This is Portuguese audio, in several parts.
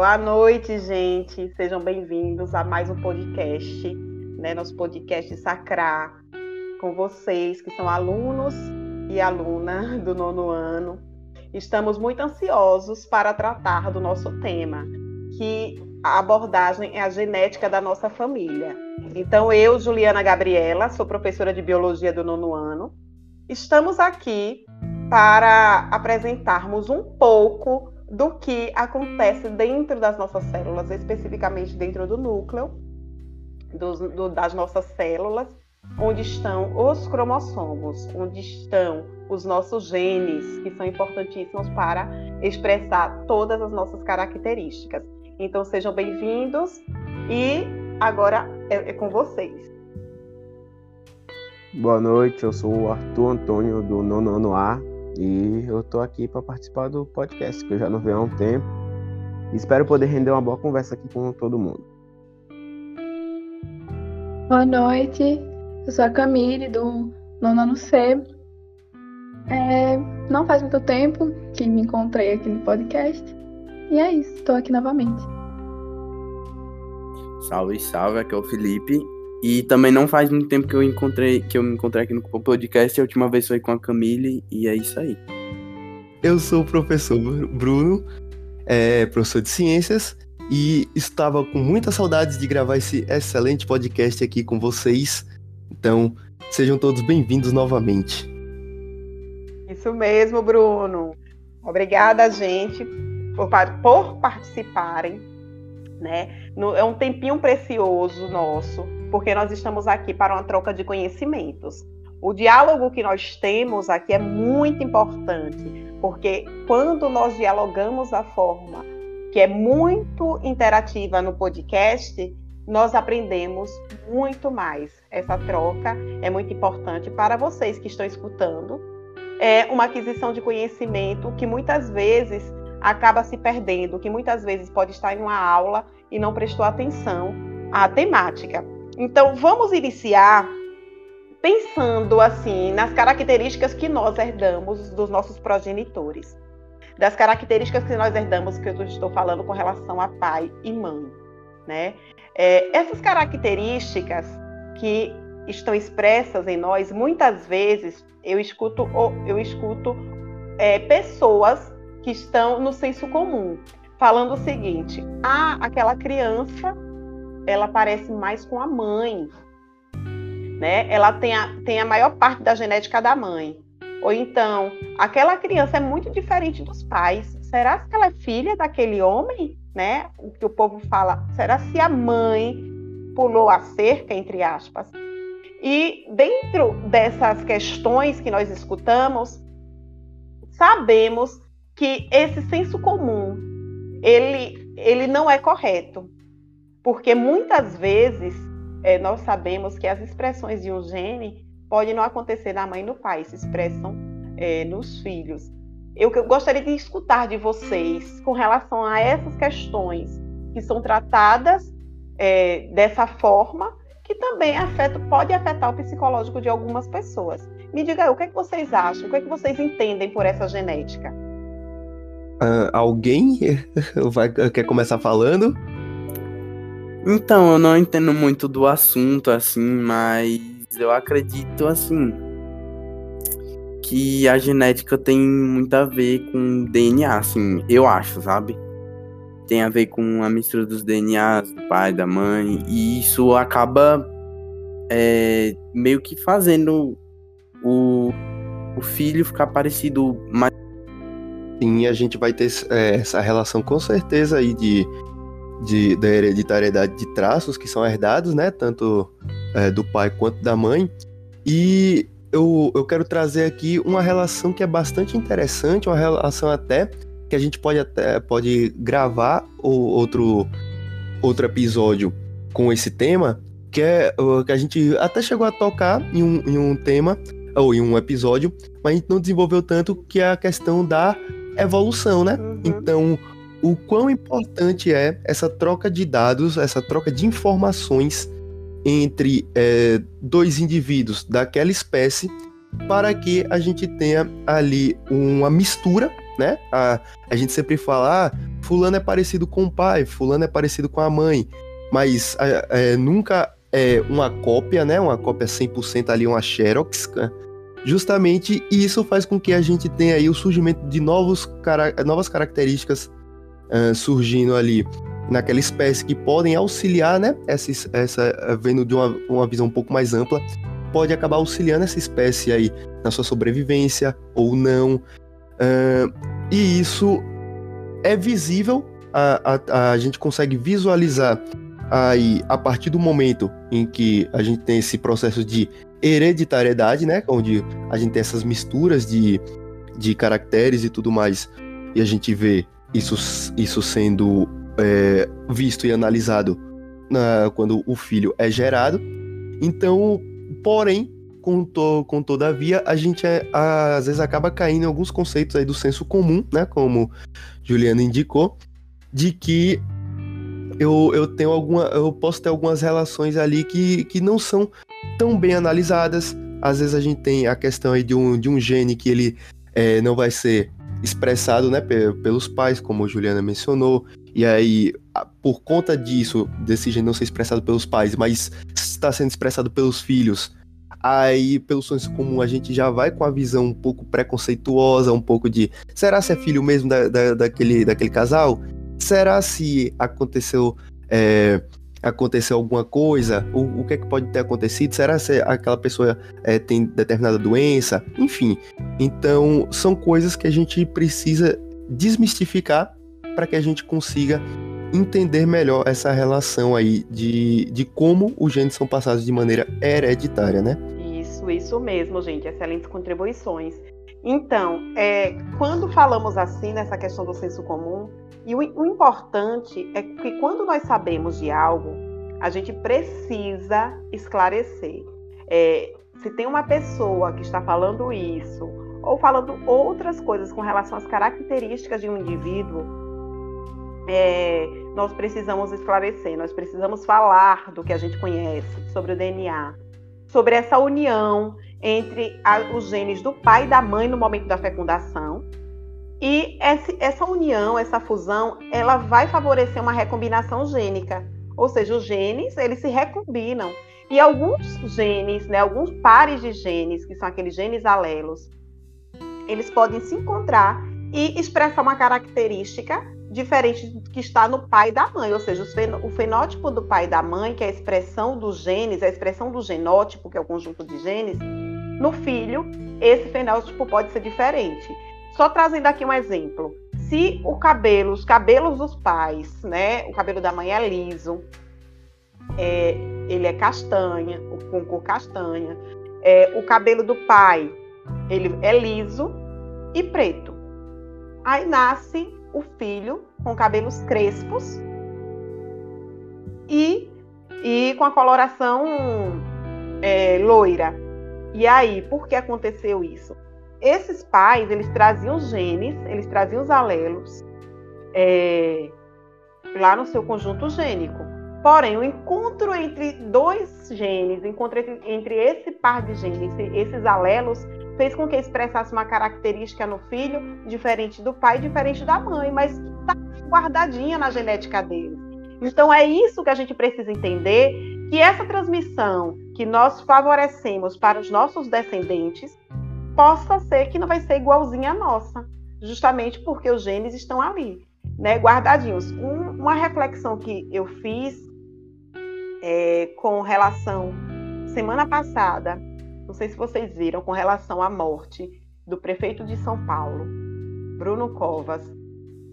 Boa noite, gente. Sejam bem-vindos a mais um podcast, né? Nosso podcast Sacrar, com vocês que são alunos e aluna do nono ano. Estamos muito ansiosos para tratar do nosso tema, que a abordagem é a genética da nossa família. Então, eu, Juliana Gabriela, sou professora de biologia do nono ano. Estamos aqui para apresentarmos um pouco do que acontece dentro das nossas células, especificamente dentro do núcleo do, das nossas células, onde estão os cromossomos, onde estão os nossos genes, que são importantíssimos para expressar todas as nossas características. Então sejam bem-vindos e agora é, é com vocês. Boa noite, eu sou o Arthur Antônio do Nono A e eu tô aqui para participar do podcast, que eu já não venho há um tempo. Espero poder render uma boa conversa aqui com todo mundo. Boa noite, eu sou a Camille do Nono Ano C. É, não faz muito tempo que me encontrei aqui no podcast. E é isso, estou aqui novamente. Salve, salve, aqui é o Felipe e também não faz muito tempo que eu encontrei, que eu me encontrei aqui no podcast. A última vez foi com a Camille e é isso aí. Eu sou o professor Bruno, é, professor de ciências, e estava com muitas saudades de gravar esse excelente podcast aqui com vocês. Então, sejam todos bem-vindos novamente. Isso mesmo, Bruno. Obrigada, gente, por, por participarem. Né? No, é um tempinho precioso nosso porque nós estamos aqui para uma troca de conhecimentos. O diálogo que nós temos aqui é muito importante, porque quando nós dialogamos da forma que é muito interativa no podcast, nós aprendemos muito mais. Essa troca é muito importante para vocês que estão escutando. É uma aquisição de conhecimento que muitas vezes acaba se perdendo, que muitas vezes pode estar em uma aula e não prestou atenção à temática. Então, vamos iniciar pensando assim nas características que nós herdamos dos nossos progenitores, das características que nós herdamos que eu estou falando com relação a pai e mãe, né? É, essas características que estão expressas em nós, muitas vezes eu escuto eu escuto é, pessoas que estão no senso comum falando o seguinte: ah, aquela criança ela parece mais com a mãe, né? Ela tem a, tem a maior parte da genética da mãe. Ou então, aquela criança é muito diferente dos pais. Será que ela é filha daquele homem, né? O que o povo fala, será se a mãe pulou a cerca, entre aspas? E dentro dessas questões que nós escutamos, sabemos que esse senso comum, ele, ele não é correto. Porque muitas vezes é, nós sabemos que as expressões de um gene podem não acontecer na mãe e no pai, se expressam é, nos filhos. Eu, eu gostaria de escutar de vocês com relação a essas questões que são tratadas é, dessa forma, que também afeta, pode afetar o psicológico de algumas pessoas. Me diga aí, o que, é que vocês acham? O que, é que vocês entendem por essa genética? Uh, alguém vai, quer começar falando? Então, eu não entendo muito do assunto, assim, mas eu acredito, assim, que a genética tem muito a ver com DNA, assim, eu acho, sabe? Tem a ver com a mistura dos DNAs do pai, da mãe, e isso acaba é, meio que fazendo o, o filho ficar parecido mais. Sim, a gente vai ter é, essa relação com certeza aí de de, da hereditariedade de traços que são herdados, né? Tanto é, do pai quanto da mãe. E eu, eu quero trazer aqui uma relação que é bastante interessante, uma relação até que a gente pode até pode gravar ou outro, outro episódio com esse tema, que é que a gente até chegou a tocar em um, em um tema ou em um episódio, mas a gente não desenvolveu tanto que é a questão da evolução, né? Uhum. Então, o quão importante é essa troca de dados, essa troca de informações entre é, dois indivíduos daquela espécie para que a gente tenha ali uma mistura, né? A, a gente sempre fala, ah, fulano é parecido com o pai, fulano é parecido com a mãe, mas é, nunca é uma cópia, né? Uma cópia 100% ali, uma xerox, né? justamente isso faz com que a gente tenha aí o surgimento de novos, novas características uh, surgindo ali naquela espécie que podem auxiliar, né? Essa, essa vendo de uma, uma visão um pouco mais ampla, pode acabar auxiliando essa espécie aí na sua sobrevivência ou não. Uh, e isso é visível, a, a, a gente consegue visualizar aí a partir do momento em que a gente tem esse processo de hereditariedade, né? Onde a gente tem essas misturas de, de caracteres e tudo mais, e a gente vê isso, isso sendo é, visto e analisado na, quando o filho é gerado. Então, porém, com, to, com todavia, a gente é, às vezes acaba caindo em alguns conceitos aí do senso comum, né? Como Juliana indicou, de que eu, eu tenho alguma. Eu posso ter algumas relações ali que, que não são tão bem analisadas. Às vezes a gente tem a questão aí de um, de um gene que ele é, não vai ser expressado né, pelos pais, como a Juliana mencionou, e aí, por conta disso, desse gene não ser expressado pelos pais, mas está sendo expressado pelos filhos, aí, pelo senso comum, a gente já vai com a visão um pouco preconceituosa, um pouco de será se é filho mesmo da, da, daquele, daquele casal? Será se aconteceu é, aconteceu alguma coisa? O, o que é que pode ter acontecido? Será se aquela pessoa é, tem determinada doença? Enfim, então são coisas que a gente precisa desmistificar para que a gente consiga entender melhor essa relação aí de, de como os genes são passados de maneira hereditária, né? Isso, isso mesmo, gente. Excelentes contribuições. Então, é, quando falamos assim nessa questão do senso comum, e o, o importante é que quando nós sabemos de algo, a gente precisa esclarecer. É, se tem uma pessoa que está falando isso, ou falando outras coisas com relação às características de um indivíduo, é, nós precisamos esclarecer, nós precisamos falar do que a gente conhece sobre o DNA, sobre essa união entre a, os genes do pai e da mãe no momento da fecundação e essa união, essa fusão, ela vai favorecer uma recombinação gênica. Ou seja, os genes, eles se recombinam. E alguns genes, né, alguns pares de genes, que são aqueles genes alelos, eles podem se encontrar e expressar uma característica diferente do que está no pai da mãe. Ou seja, o fenótipo do pai e da mãe, que é a expressão dos genes, a expressão do genótipo, que é o conjunto de genes, no filho, esse fenótipo pode ser diferente. Só trazendo aqui um exemplo. Se o cabelo, os cabelos dos pais, né? O cabelo da mãe é liso, é, ele é castanha, com cor castanha. É, o cabelo do pai, ele é liso e preto. Aí nasce o filho com cabelos crespos e, e com a coloração é, loira. E aí, por que aconteceu isso? Esses pais, eles traziam os genes, eles traziam os alelos é, lá no seu conjunto gênico. Porém, o encontro entre dois genes, encontro entre, entre esse par de genes, esses alelos, fez com que expressasse uma característica no filho diferente do pai, diferente da mãe, mas está guardadinha na genética dele. Então é isso que a gente precisa entender, que essa transmissão que nós favorecemos para os nossos descendentes possa ser que não vai ser igualzinha à nossa, justamente porque os genes estão ali, né, guardadinhos. Um, uma reflexão que eu fiz é, com relação semana passada, não sei se vocês viram, com relação à morte do prefeito de São Paulo, Bruno Covas.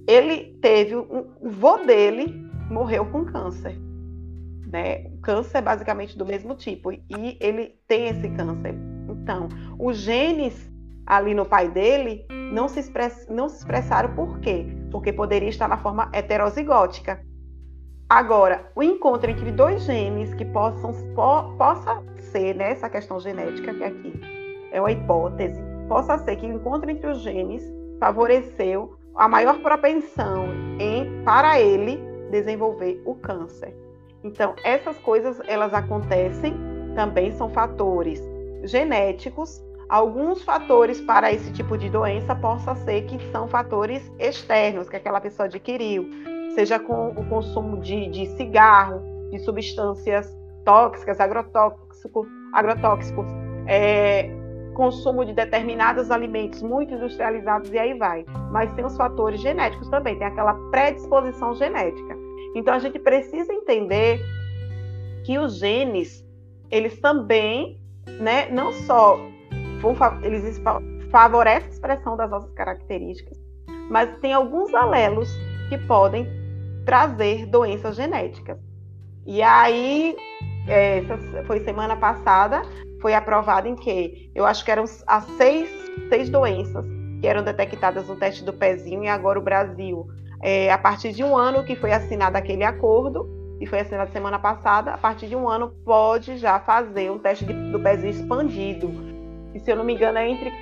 Ele teve um, o vô dele morreu com câncer. Né? Câncer basicamente do mesmo tipo e ele tem esse câncer então, os genes ali no pai dele não se, express, não se expressaram por quê? Porque poderia estar na forma heterozigótica. Agora, o encontro entre dois genes que possam po, possa ser né, questão genética que aqui é uma hipótese, possa ser que o encontro entre os genes favoreceu a maior propensão em para ele desenvolver o câncer. Então, essas coisas elas acontecem, também são fatores genéticos, alguns fatores para esse tipo de doença possa ser que são fatores externos que aquela pessoa adquiriu, seja com o consumo de, de cigarro, de substâncias tóxicas, agrotóxicos, agrotóxicos é, consumo de determinados alimentos muito industrializados e aí vai. Mas tem os fatores genéticos também, tem aquela predisposição genética. Então a gente precisa entender que os genes, eles também, né, não só eles favorecem a expressão das nossas características, mas tem alguns alelos que podem trazer doenças genéticas. E aí, é, foi semana passada, foi aprovado em que eu acho que eram as seis, seis doenças que eram detectadas no teste do pezinho, e agora o Brasil, é, a partir de um ano que foi assinado aquele acordo, e foi assinado semana passada, a partir de um ano pode já fazer um teste de, do pezinho expandido. E se eu não me engano, é entre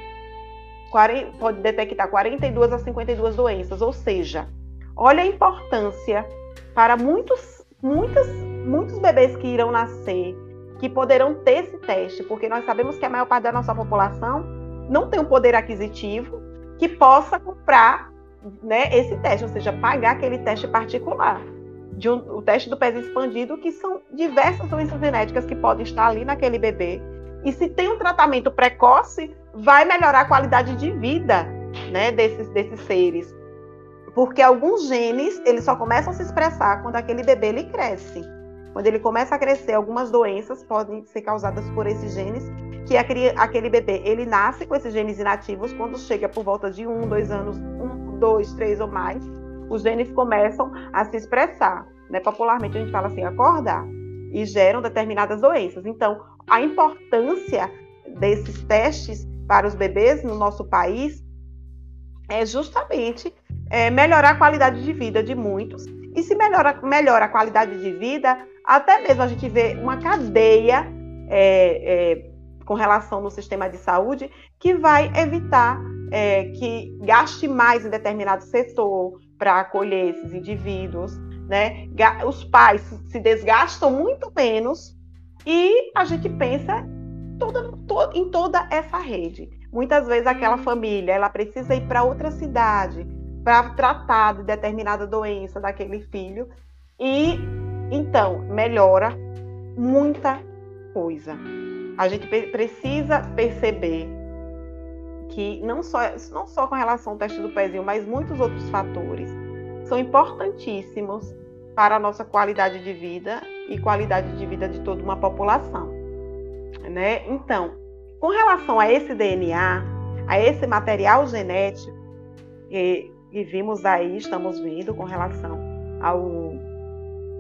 40, pode detectar 42 a 52 doenças, ou seja, olha a importância para muitos, muitas, muitos bebês que irão nascer, que poderão ter esse teste, porque nós sabemos que a maior parte da nossa população não tem um poder aquisitivo que possa comprar né, esse teste, ou seja, pagar aquele teste particular. De um, o teste do pés expandido, que são diversas doenças genéticas que podem estar ali naquele bebê. E se tem um tratamento precoce, vai melhorar a qualidade de vida né, desses, desses seres. Porque alguns genes, eles só começam a se expressar quando aquele bebê ele cresce. Quando ele começa a crescer, algumas doenças podem ser causadas por esses genes, que aquele bebê, ele nasce com esses genes inativos, quando chega por volta de um, dois anos, um, dois, três ou mais, os genes começam a se expressar. Né? Popularmente a gente fala assim, acordar, e geram determinadas doenças. Então, a importância desses testes para os bebês no nosso país é justamente é, melhorar a qualidade de vida de muitos. E se melhora, melhora a qualidade de vida, até mesmo a gente vê uma cadeia é, é, com relação no sistema de saúde que vai evitar é, que gaste mais em determinado setor para acolher esses indivíduos, né? Os pais se desgastam muito menos e a gente pensa toda, to, em toda essa rede. Muitas vezes aquela família ela precisa ir para outra cidade para tratar de determinada doença daquele filho e então, melhora muita coisa. A gente precisa perceber que não só, não só com relação ao teste do pezinho, mas muitos outros fatores são importantíssimos para a nossa qualidade de vida e qualidade de vida de toda uma população. Né? Então, com relação a esse DNA, a esse material genético que, que vimos aí, estamos vendo com relação ao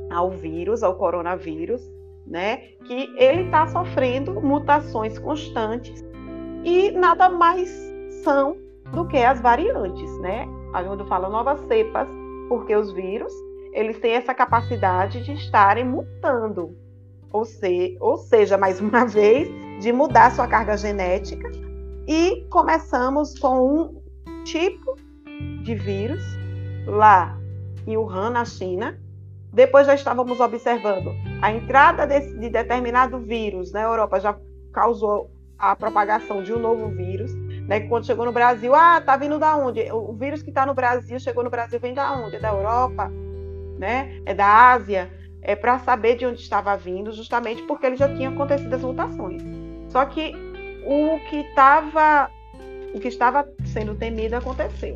ao vírus, ao coronavírus, né? Que ele está sofrendo mutações constantes e nada mais são do que as variantes, né? Quando fala novas cepas, porque os vírus eles têm essa capacidade de estarem mutando, ou, se, ou seja, mais uma vez, de mudar sua carga genética. E começamos com um tipo de vírus lá em Wuhan, na China, depois já estávamos observando a entrada desse, de determinado vírus na Europa já causou a propagação de um novo vírus. Né, quando chegou no Brasil, ah, tá vindo da onde? O vírus que está no Brasil chegou no Brasil vem da onde? É da Europa, né? É da Ásia. É para saber de onde estava vindo, justamente porque ele já tinha acontecido as mutações. Só que o que estava o que estava sendo temido aconteceu.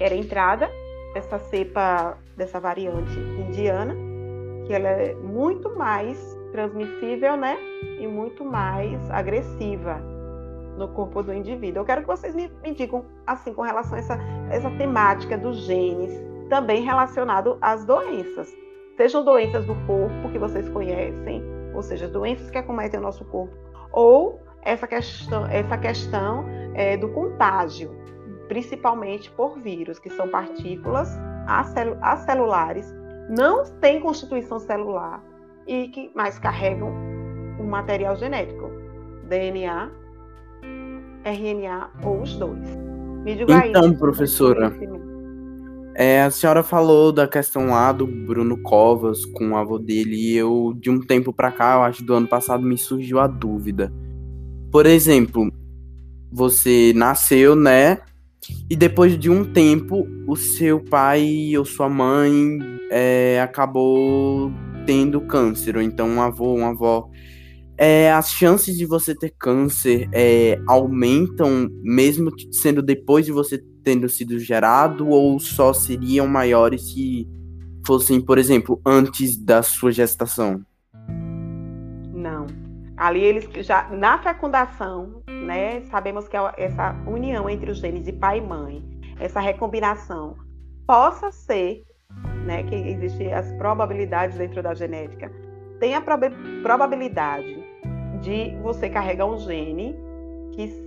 Era a entrada dessa cepa dessa variante indiana, que ela é muito mais transmissível, né? E muito mais agressiva no corpo do indivíduo. Eu quero que vocês me, me digam, assim, com relação a essa, essa temática dos genes, também relacionado às doenças. Sejam doenças do corpo que vocês conhecem, ou seja, doenças que acometem o nosso corpo, ou essa questão, essa questão é, do contágio, principalmente por vírus, que são partículas acelulares, não têm constituição celular e que mais carregam um material genético, DNA, RNA ou os dois. Me diga então, aí, professora, é, a senhora falou da questão lá do Bruno Covas com o avô dele e eu, de um tempo para cá, eu acho do ano passado, me surgiu a dúvida. por exemplo, você nasceu, né? E depois de um tempo, o seu pai ou sua mãe é, acabou tendo câncer, ou então um avô, uma avó. É, as chances de você ter câncer é, aumentam mesmo sendo depois de você tendo sido gerado, ou só seriam maiores se fossem, por exemplo, antes da sua gestação? Não. Ali eles já na fecundação, né, sabemos que é essa união entre os genes de pai e mãe, essa recombinação possa ser, né, que existem as probabilidades dentro da genética, tem a prob probabilidade de você carregar um gene que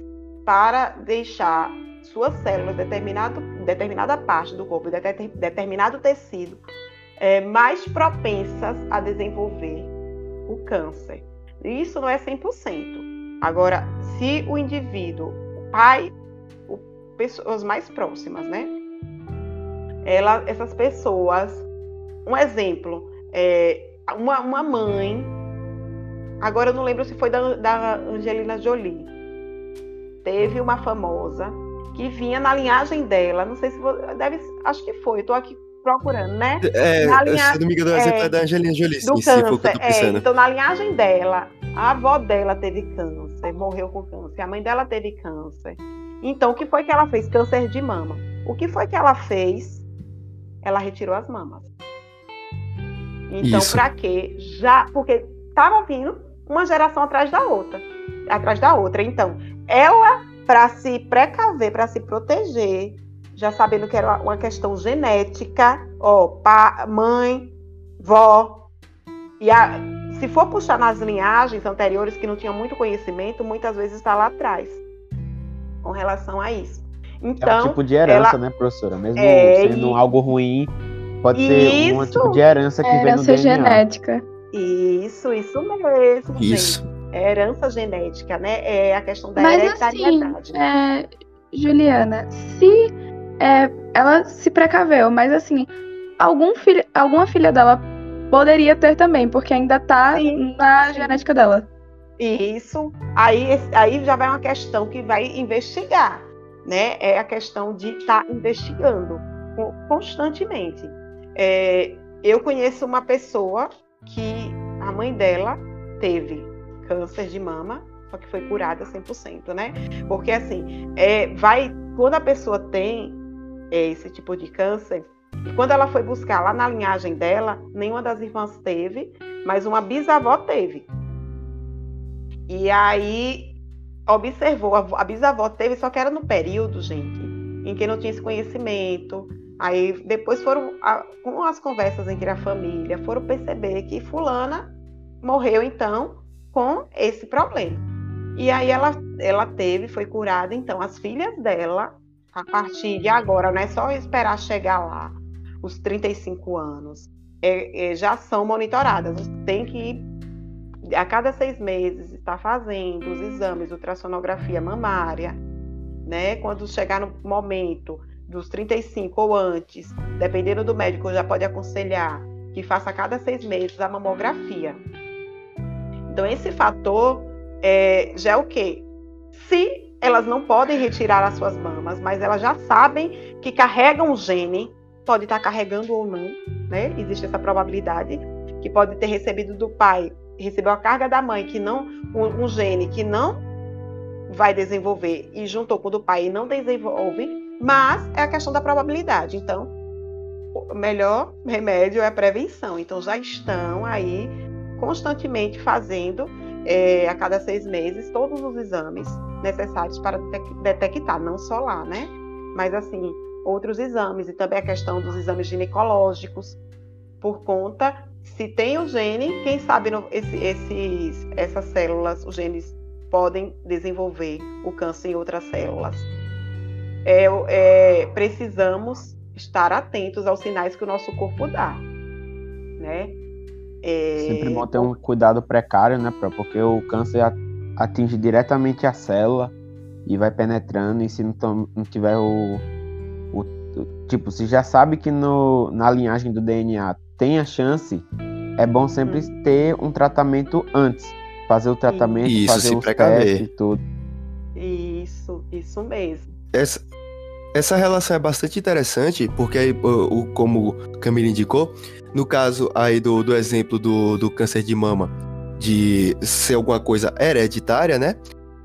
para deixar suas células, determinado, determinada parte do corpo, determinado tecido, é, mais propensas a desenvolver o câncer. Isso não é 100%. Agora, se o indivíduo, o pai, o, pessoas mais próximas, né? Ela, essas pessoas, um exemplo, é, uma, uma mãe, agora eu não lembro se foi da, da Angelina Jolie, teve uma famosa que vinha na linhagem dela, não sei se deve, acho que foi, estou aqui procurando, né? É, na linha, se não me engano, é, é da Angelina Jolie, do sim, câncer, é, então na linhagem dela, a avó dela teve câncer, morreu com câncer, a mãe dela teve câncer. Então, o que foi que ela fez? Câncer de mama. O que foi que ela fez? Ela retirou as mamas. Então, para quê? Já, porque estava vindo uma geração atrás da outra, atrás da outra. Então, ela para se precaver, para se proteger, já sabendo que era uma questão genética, ó, pá, mãe, vó. E a, se for puxar nas linhagens anteriores que não tinham muito conhecimento, muitas vezes está lá atrás com relação a isso. Então, é um tipo de herança, ela, né, professora? Mesmo é, sendo e... algo ruim, pode isso, ser um tipo de herança que herança vem no DNA. genética. Isso, isso mesmo. Isso. Gente é herança genética, né? É a questão da Mas, hereditariedade. Assim, é, Juliana, se é, ela se precaveu, mas assim, algum filho, alguma filha dela poderia ter também, porque ainda tá sim, na sim. genética dela. Isso. Aí, aí já vai uma questão que vai investigar, né? É a questão de estar tá investigando constantemente. É, eu conheço uma pessoa que a mãe dela teve câncer de mama, só que foi curada 100%, né? Porque assim, é, vai quando a pessoa tem é, esse tipo de câncer, e quando ela foi buscar lá na linhagem dela, nenhuma das irmãs teve, mas uma bisavó teve. E aí observou, a bisavó teve, só que era no período, gente, em que não tinha esse conhecimento. Aí depois foram, com as conversas entre a família, foram perceber que fulana morreu então com esse problema. E aí ela, ela teve, foi curada, então as filhas dela, a partir de agora, não é só esperar chegar lá, os 35 anos, é, é, já são monitoradas. Tem que, a cada seis meses, estar fazendo os exames, ultrassonografia mamária, né? Quando chegar no momento dos 35 ou antes, dependendo do médico, já pode aconselhar que faça a cada seis meses a mamografia. Então, esse fator é, já é o quê? Se elas não podem retirar as suas mamas, mas elas já sabem que carregam um gene, pode estar carregando ou não, né? Existe essa probabilidade que pode ter recebido do pai, recebeu a carga da mãe que não um, um gene que não vai desenvolver e juntou com o do pai e não desenvolve, mas é a questão da probabilidade. Então, o melhor remédio é a prevenção. Então já estão aí constantemente fazendo, é, a cada seis meses, todos os exames necessários para detectar, não só lá, né? Mas, assim, outros exames, e também a questão dos exames ginecológicos, por conta, se tem o gene, quem sabe no, esse, esses, essas células, os genes podem desenvolver o câncer em outras células. É, é, precisamos estar atentos aos sinais que o nosso corpo dá, né? É... Sempre bom ter um cuidado precário, né, porque o câncer atinge diretamente a célula e vai penetrando, e se não, não tiver o, o, Tipo, se já sabe que no, na linhagem do DNA tem a chance, é bom sempre hum. ter um tratamento antes, fazer o tratamento, Isso, fazer os precaver. testes e tudo. Isso, isso mesmo. Essa, essa relação é bastante interessante, porque aí, o, o- como o Camila indicou, no caso aí do, do exemplo do, do câncer de mama, de ser alguma coisa hereditária, né?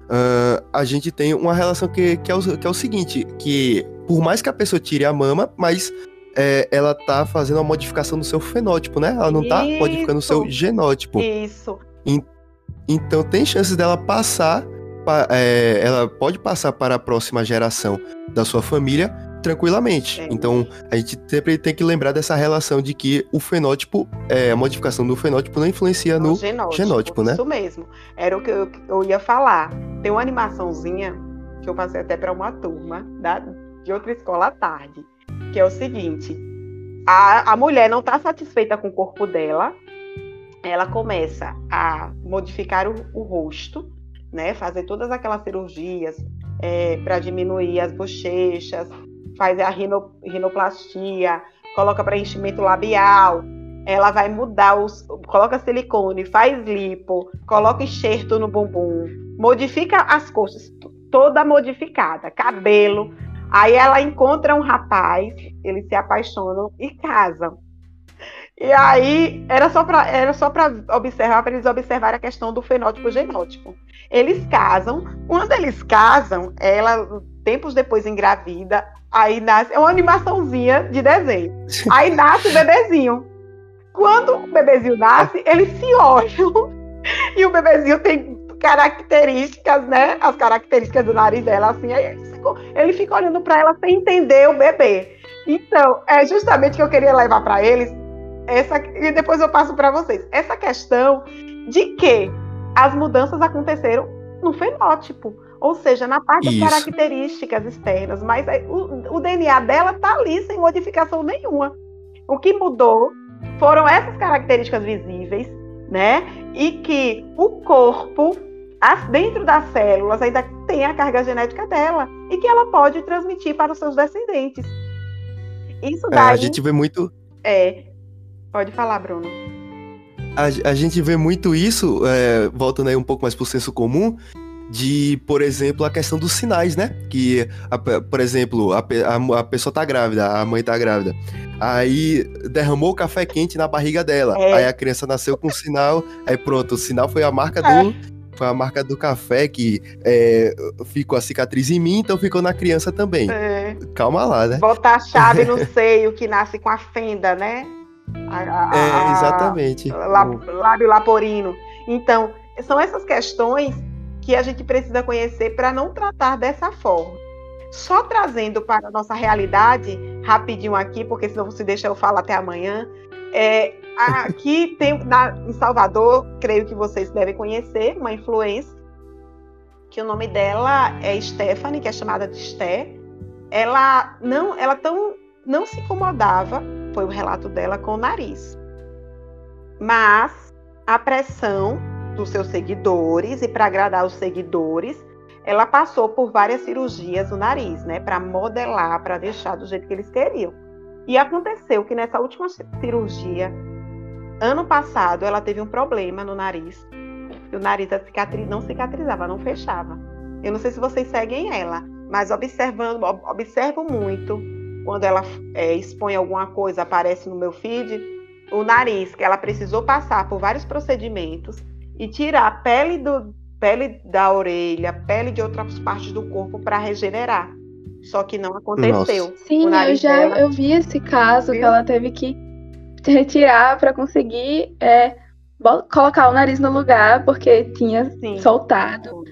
Ah, a gente tem uma relação que, que, é o, que é o seguinte, que por mais que a pessoa tire a mama, mas é, ela tá fazendo uma modificação no seu fenótipo, né? Ela não tá modificando o seu Isso. genótipo. Isso. Então tem chances dela passar, pa- é, ela pode passar para a próxima geração da sua família tranquilamente. É. Então a gente sempre tem que lembrar dessa relação de que o fenótipo, é, a modificação do fenótipo não influencia no. genótipo, genótipo, né? Isso mesmo. Era o que eu, eu ia falar. Tem uma animaçãozinha que eu passei até para uma turma da, de outra escola à tarde, que é o seguinte: a, a mulher não está satisfeita com o corpo dela, ela começa a modificar o, o rosto, né? Fazer todas aquelas cirurgias para diminuir as bochechas, faz a rino, rinoplastia, coloca preenchimento labial, ela vai mudar os. coloca silicone, faz lipo, coloca enxerto no bumbum, modifica as coxas, toda modificada, cabelo. Aí ela encontra um rapaz, eles se apaixonam e casam. E aí era só para era só para observar, para eles observarem a questão do fenótipo e genótipo. Eles casam, quando eles casam, ela tempos depois engravida, aí nasce é uma animaçãozinha de desenho. Aí nasce o bebezinho. Quando o bebezinho nasce, eles se olham e o bebezinho tem características, né? As características do nariz dela, assim, aí ele fica, ele fica olhando para ela sem entender o bebê. Então, é justamente que eu queria levar para eles essa e depois eu passo para vocês. Essa questão de que as mudanças aconteceram no fenótipo, ou seja, na parte das Isso. características externas, mas o, o DNA dela tá ali sem modificação nenhuma. O que mudou foram essas características visíveis, né? E que o corpo, dentro das células, ainda tem a carga genética dela e que ela pode transmitir para os seus descendentes. Isso É, a gente vê muito. é. Pode falar, Bruno. A, a gente vê muito isso, é, voltando aí um pouco mais pro senso comum, de, por exemplo, a questão dos sinais, né? Que, a por exemplo, a, a a pessoa tá grávida, a mãe tá grávida. Aí derramou o café quente na barriga dela. É. Aí a criança nasceu com sinal. Aí pronto, o sinal foi a marca É. do. Foi a marca do café que é, ficou a cicatriz em mim, então ficou na criança também. É. Calma lá, né? Botar a chave no seio que nasce com a fenda, né? A- a- É, a- exatamente. lá- lábio laporino. Então, são essas questões que a gente precisa conhecer para não tratar dessa forma. Só trazendo para a nossa realidade, rapidinho aqui, porque senão você deixa eu falar até amanhã. É, aqui tem na, em Salvador, creio que vocês devem conhecer, uma influência, que o nome dela é Stephanie, que é chamada de Sté. Ela não, ela tão, não se incomodava, foi o relato dela com o nariz mas a pressão dos seus seguidores e para agradar os seguidores, ela passou por várias cirurgias no nariz, né, para modelar, para deixar do jeito que eles queriam. E aconteceu que nessa última ci- cirurgia, ano passado, ela teve um problema no nariz. O nariz não cicatrizava, não fechava. Eu não sei se vocês seguem ela, mas observando, ob- observo muito quando ela é, expõe alguma coisa, aparece no meu feed, o nariz, que ela precisou passar por vários procedimentos e tirar a pele, do, pele da orelha, pele de outras partes do corpo para regenerar. Só que não aconteceu. Sim, O eu já dela- eu vi esse caso que Viu? ela teve que retirar para conseguir é, colocar o nariz no lugar porque tinha Sim. soltado.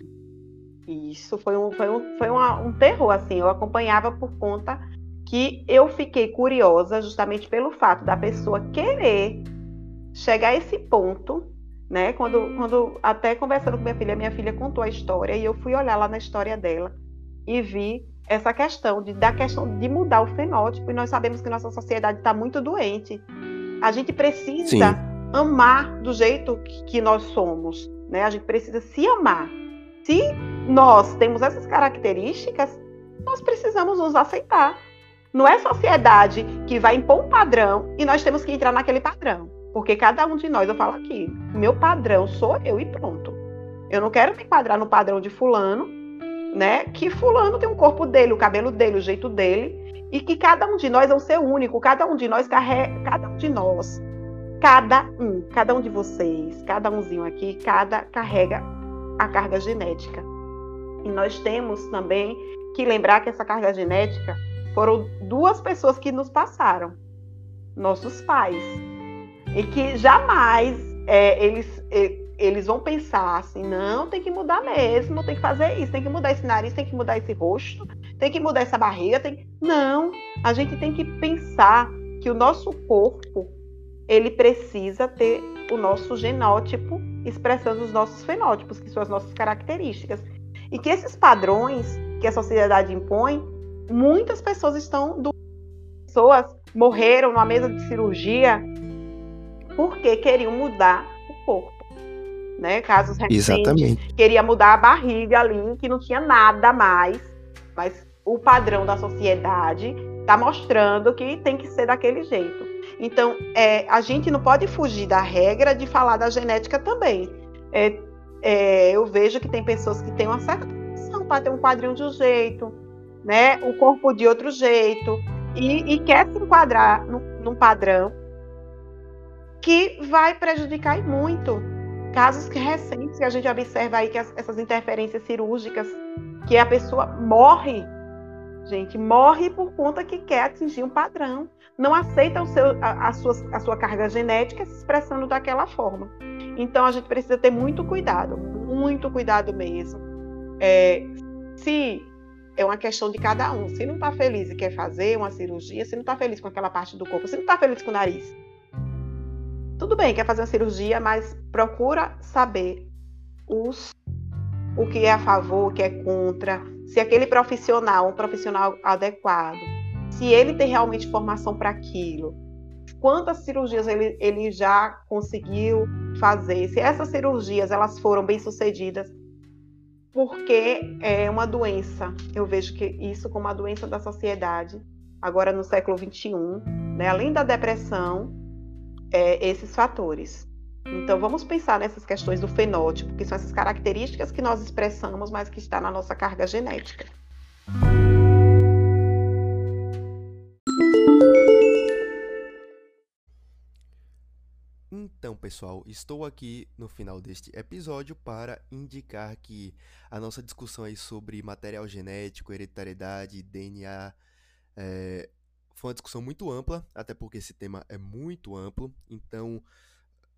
Isso foi um, foi um, foi uma- um terror, assim. Eu acompanhava por conta que eu fiquei curiosa justamente pelo fato da pessoa querer chegar a esse ponto, né? Quando, quando até conversando com minha filha, minha filha contou a história e eu fui olhar lá na história dela e vi essa questão de, da questão de mudar o fenótipo e nós sabemos que nossa sociedade está muito doente. A gente precisa Sim. amar do jeito que, que nós somos, né? A gente precisa se amar. Se nós temos essas características, nós precisamos nos aceitar. Não é sociedade que vai impor um padrão e nós temos que entrar naquele padrão. Porque cada um de nós, eu falo aqui, meu padrão sou eu e pronto. Eu não quero me enquadrar no padrão de fulano, né? Que fulano tem um corpo dele, o cabelo dele, o jeito dele, e que cada um de nós é um ser único, cada um de nós carrega, cada um de nós, cada um, cada um de vocês, cada umzinho aqui, cada carrega a carga genética. E nós temos também que lembrar que essa carga genética foram duas pessoas que nos passaram, nossos pais, e que jamais é, eles, eles vão pensar assim, não, tem que mudar mesmo, tem que fazer isso, tem que mudar esse nariz, tem que mudar esse rosto, tem que mudar essa barriga, tem Não, a gente tem que pensar que o nosso corpo, ele precisa ter o nosso genótipo expressando os nossos fenótipos, que são as nossas características. E que esses padrões que a sociedade impõe, muitas pessoas estão do... pessoas morreram numa mesa de cirurgia porque queriam mudar o corpo né? Casos recentes. Exatamente. Queria mudar a barriga ali, que não tinha nada mais, mas o padrão da sociedade está mostrando que tem que ser daquele jeito. Então, é, a gente não pode fugir da regra de falar da genética também. É, é, eu vejo que tem pessoas que têm uma certa condição para ter um quadrinho de um jeito, né? O corpo de outro jeito, e, e quer se enquadrar num, num padrão que vai prejudicar muito casos recentes que a gente observa aí que as, essas interferências cirúrgicas, que a pessoa morre, gente, morre por conta que quer atingir um padrão, não aceita o seu, a, a, sua, a sua carga genética se expressando daquela forma. Então a gente precisa ter muito cuidado, muito cuidado mesmo. É, se é uma questão de cada um, se não está feliz e quer fazer uma cirurgia, se não está feliz com aquela parte do corpo, se não está feliz com o nariz, tudo bem, quer fazer uma cirurgia, mas procura saber os, o que é a favor, o que é contra, se aquele profissional é um profissional adequado, se ele tem realmente formação para aquilo, quantas cirurgias ele, ele já conseguiu fazer, se essas cirurgias elas foram bem sucedidas, porque é uma doença. Eu vejo que isso como uma doença da sociedade, agora no século 21, né? além da depressão, é, esses fatores. Então, vamos pensar nessas questões do fenótipo, que são essas características que nós expressamos, mas que está na nossa carga genética. Então, pessoal, estou aqui no final deste episódio para indicar que a nossa discussão aí sobre material genético, hereditariedade, DNA, é, foi uma discussão muito ampla, até porque esse tema é muito amplo, então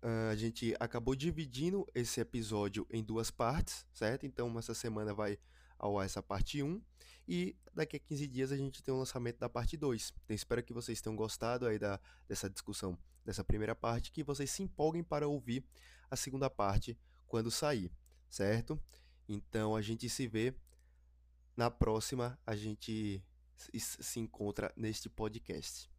uh, a gente acabou dividindo esse episódio em duas partes, certo? Então essa semana vai ao ar essa parte 1 e daqui a 15 dias a gente tem o lançamento da parte 2. Então espero que vocês tenham gostado aí da, dessa discussão, dessa primeira parte, que vocês se empolguem para ouvir a segunda parte quando sair, certo? Então a gente se vê na próxima, a gente se encontra neste podcast.